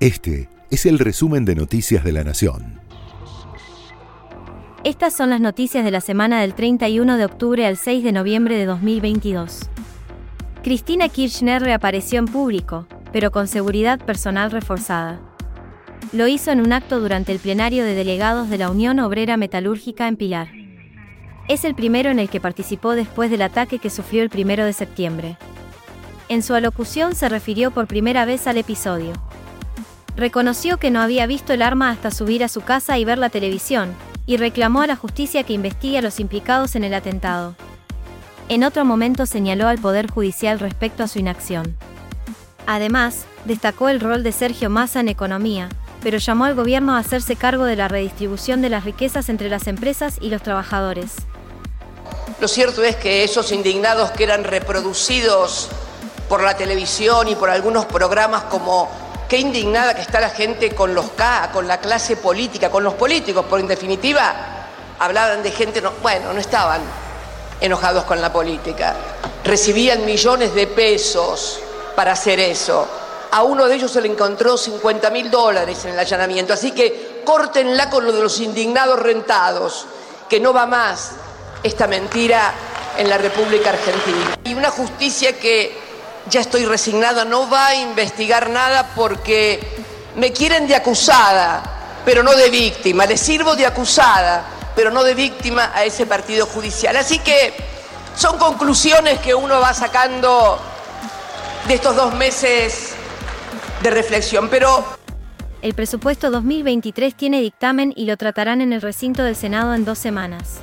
Este es el resumen de Noticias de la Nación. Estas son las noticias de la semana del 31 de octubre al 6 de noviembre de 2022. Cristina Kirchner reapareció en público, pero con seguridad personal reforzada. Lo hizo en un acto durante el plenario de delegados de la Unión Obrera Metalúrgica en Pilar. Es el primero en el que participó después del ataque que sufrió el primero de septiembre. En su alocución se refirió por primera vez al episodio. Reconoció que no había visto el arma hasta subir a su casa y ver la televisión, y reclamó a la justicia que investigue a los implicados en el atentado. En otro momento señaló al Poder Judicial respecto a su inacción. Además, destacó el rol de Sergio Massa en economía, pero llamó al gobierno a hacerse cargo de la redistribución de las riquezas entre las empresas y los trabajadores. Lo cierto es que esos indignados que eran reproducidos por la televisión y por algunos programas como qué indignada que está la gente con los K, con la clase política, con los políticos, porque en definitiva hablaban de gente, no, bueno, no estaban enojados con la política, recibían millones de pesos para hacer eso. A uno de ellos se le encontró 50 mil dólares en el allanamiento, así que córtenla con lo de los indignados rentados, que no va más esta mentira en la República Argentina. Y una justicia que ya estoy resignada, no va a investigar nada porque me quieren de acusada, pero no de víctima, le sirvo de acusada, pero no de víctima a ese partido judicial. Así que son conclusiones que uno va sacando de estos dos meses de reflexión, pero... El presupuesto 2023 tiene dictamen y lo tratarán en el recinto del Senado en dos semanas.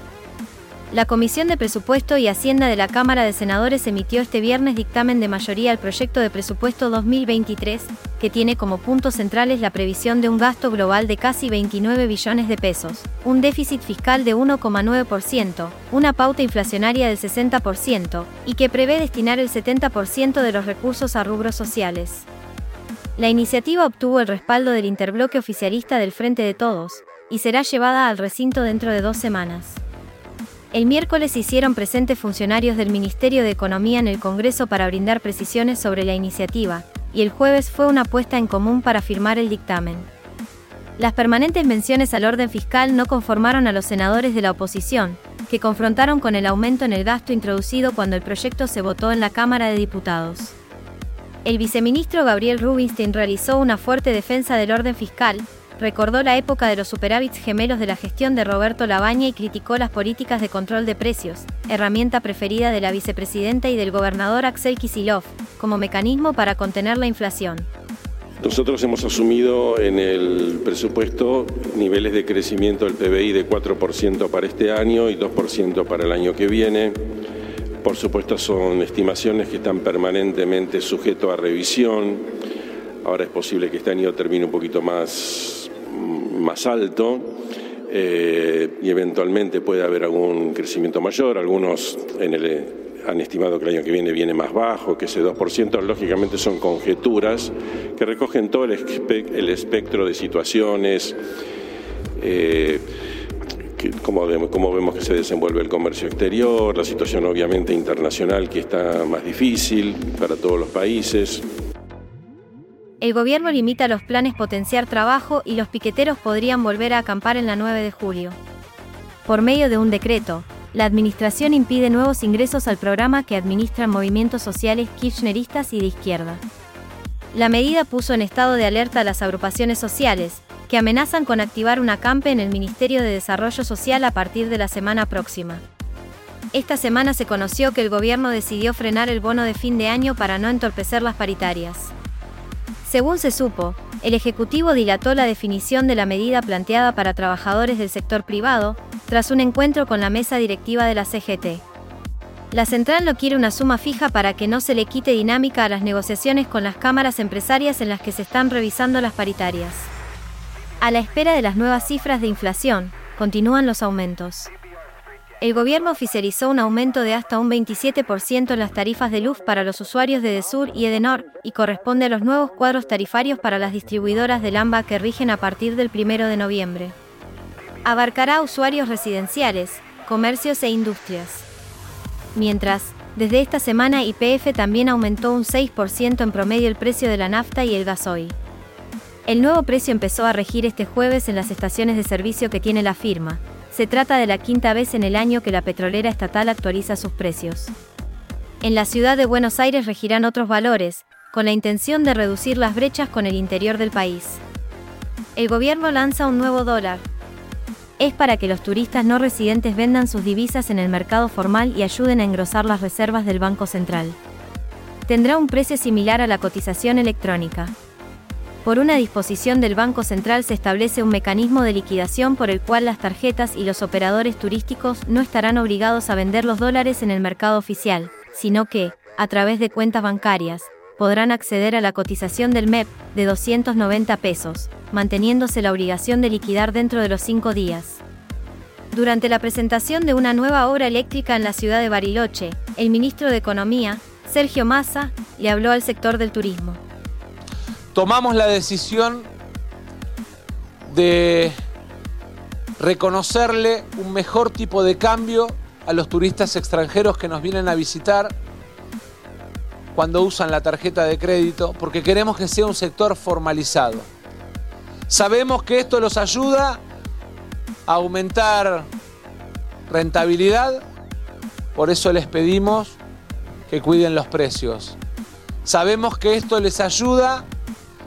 La Comisión de Presupuesto y Hacienda de la Cámara de Senadores emitió este viernes dictamen de mayoría al proyecto de presupuesto 2023, que tiene como puntos centrales la previsión de un gasto global de casi 29 billones de pesos, un déficit fiscal de 1,9%, una pauta inflacionaria del 60% y que prevé destinar el 70% de los recursos a rubros sociales. La iniciativa obtuvo el respaldo del interbloque oficialista del Frente de Todos, y será llevada al recinto dentro de dos semanas. El miércoles hicieron presentes funcionarios del Ministerio de Economía en el Congreso para brindar precisiones sobre la iniciativa, y el jueves fue una puesta en común para firmar el dictamen. Las permanentes menciones al orden fiscal no conformaron a los senadores de la oposición, que confrontaron con el aumento en el gasto introducido cuando el proyecto se votó en la Cámara de Diputados. El viceministro Gabriel Rubinstein realizó una fuerte defensa del orden fiscal, recordó la época de los superávits gemelos de la gestión de Roberto Labaña y criticó las políticas de control de precios, herramienta preferida de la vicepresidenta y del gobernador Axel Kisilov, como mecanismo para contener la inflación. Nosotros hemos asumido en el presupuesto niveles de crecimiento del PBI de 4% para este año y 2% para el año que viene. Por supuesto son estimaciones que están permanentemente sujetas a revisión. Ahora es posible que este año termine un poquito más más alto eh, y eventualmente puede haber algún crecimiento mayor. Algunos en el, han estimado que el año que viene viene más bajo, que ese 2%, lógicamente son conjeturas que recogen todo el, espectro de situaciones. Eh, como, vemos que se desenvuelve el comercio exterior, la situación obviamente internacional que está más difícil para todos los países. El gobierno limita los planes potenciar trabajo y los piqueteros podrían volver a acampar en la 9 de julio. Por medio de un decreto, la administración impide nuevos ingresos al programa que administran movimientos sociales kirchneristas y de izquierda. La medida puso en estado de alerta a las agrupaciones sociales, que amenazan con activar un acampe en el Ministerio de Desarrollo Social a partir de la semana próxima. Esta semana se conoció que el gobierno decidió frenar el bono de fin de año para no entorpecer las paritarias. Según se supo, el Ejecutivo dilató la definición de la medida planteada para trabajadores del sector privado, tras un encuentro con la mesa directiva de la CGT. La central no quiere una suma fija para que no se le quite dinámica a las negociaciones con las cámaras empresarias en las que se están revisando las paritarias. A la espera de las nuevas cifras de inflación, continúan los aumentos el gobierno oficializó un aumento de hasta un 27% en las tarifas de luz para los usuarios de Desur y Edenor, y corresponde a los nuevos cuadros tarifarios para las distribuidoras del AMBA que rigen a partir del 1 de noviembre. Abarcará usuarios residenciales, comercios e industrias. Mientras, desde esta semana YPF también aumentó un 6% en promedio el precio de la nafta y el gasoil. El nuevo precio empezó a regir este jueves en las estaciones de servicio que tiene la firma. Se trata de la quinta vez en el año que la petrolera estatal actualiza sus precios. En la ciudad de Buenos Aires regirán otros valores, con la intención de reducir las brechas con el interior del país. El gobierno lanza un nuevo dólar. Es para que los turistas no residentes vendan sus divisas en el mercado formal y ayuden a engrosar las reservas del Banco Central. Tendrá un precio similar a la cotización electrónica. Por una disposición del Banco Central se establece un mecanismo de liquidación por el cual las tarjetas y los operadores turísticos no estarán obligados a vender los dólares en el mercado oficial, sino que, a través de cuentas bancarias, podrán acceder a la cotización del MEP de 290 pesos, manteniéndose la obligación de liquidar dentro de los cinco días. Durante la presentación de una nueva obra eléctrica en la ciudad de Bariloche, el ministro de Economía, Sergio Massa, le habló al sector del turismo tomamos la decisión de reconocerle un mejor tipo de cambio a los turistas extranjeros que nos vienen a visitar cuando usan la tarjeta de crédito, porque queremos que sea un sector formalizado. Sabemos que esto los ayuda a aumentar rentabilidad, por eso les pedimos que cuiden los precios. Sabemos que esto les ayuda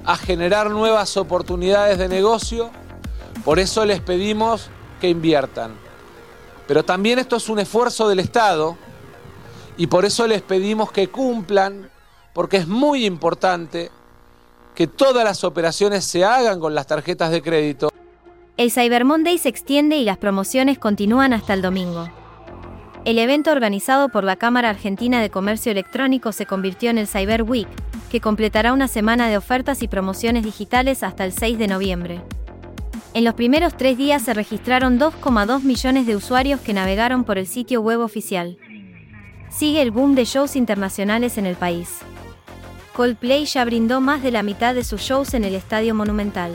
a generar nuevas oportunidades de negocio, por eso les pedimos que inviertan. Pero también esto es un esfuerzo del Estado y por eso les pedimos que cumplan, porque es muy importante que todas las operaciones se hagan con las tarjetas de crédito. El Cyber Monday se extiende y las promociones continúan hasta el domingo. El evento organizado por la Cámara Argentina de Comercio Electrónico se convirtió en el Cyber Week, que completará una semana de ofertas y promociones digitales hasta el 6 de noviembre. En los primeros tres días se registraron 2,2 millones de usuarios que navegaron por el sitio web oficial. Sigue el boom de shows internacionales en el país. Coldplay ya brindó más de la mitad de sus shows en el Estadio Monumental.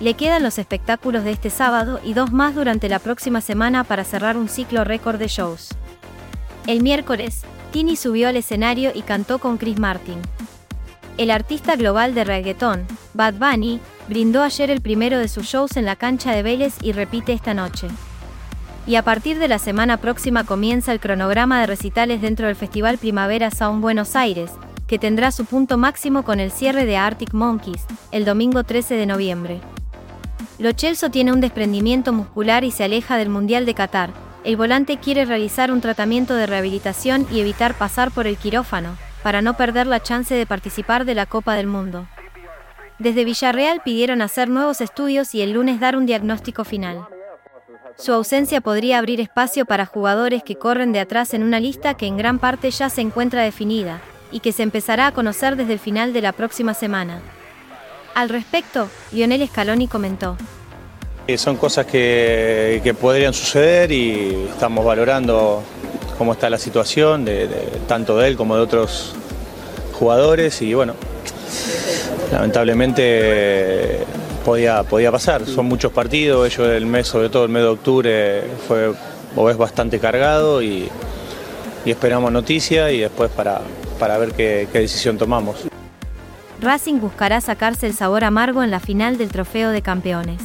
Le quedan los espectáculos de este sábado y dos más durante la próxima semana para cerrar un ciclo récord de shows. El miércoles, Tini subió al escenario y cantó con Chris Martin. El artista global de reggaetón, Bad Bunny, brindó ayer el primero de sus shows en la cancha de Vélez y repite esta noche. Y a partir de la semana próxima comienza el cronograma de recitales dentro del Festival Primavera Sound Buenos Aires, que tendrá su punto máximo con el cierre de Arctic Monkeys, el domingo 13 de noviembre. Lo Chelso tiene un desprendimiento muscular y se aleja del Mundial de Qatar. El volante quiere realizar un tratamiento de rehabilitación y evitar pasar por el quirófano, para no perder la chance de participar de la Copa del Mundo. Desde Villarreal pidieron hacer nuevos estudios y el lunes dar un diagnóstico final. Su ausencia podría abrir espacio para jugadores que corren de atrás en una lista que en gran parte ya se encuentra definida, y que se empezará a conocer desde el final de la próxima semana. Al respecto, Lionel Scaloni comentó. Son cosas que, que podrían suceder y estamos valorando cómo está la situación, de, tanto de él como de otros jugadores y bueno, lamentablemente podía, podía pasar. Son muchos partidos, ellos el mes, sobre todo el mes de octubre, fue es bastante cargado y, esperamos noticias y después para, para ver qué, qué decisión tomamos. Racing buscará sacarse el sabor amargo en la final del Trofeo de Campeones.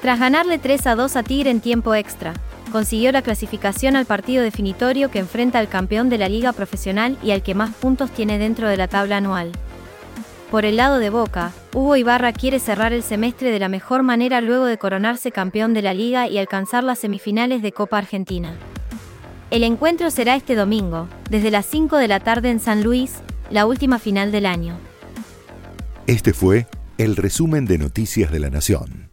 Tras ganarle 3 a 2 a Tigre en tiempo extra, consiguió la clasificación al partido definitorio que enfrenta al campeón de la liga profesional y al que más puntos tiene dentro de la tabla anual. Por el lado de Boca, Hugo Ibarra quiere cerrar el semestre de la mejor manera luego de coronarse campeón de la liga y alcanzar las semifinales de Copa Argentina. El encuentro será este domingo, desde las 5 de la tarde en San Luis, la última final del año. Este fue el resumen de Noticias de la Nación.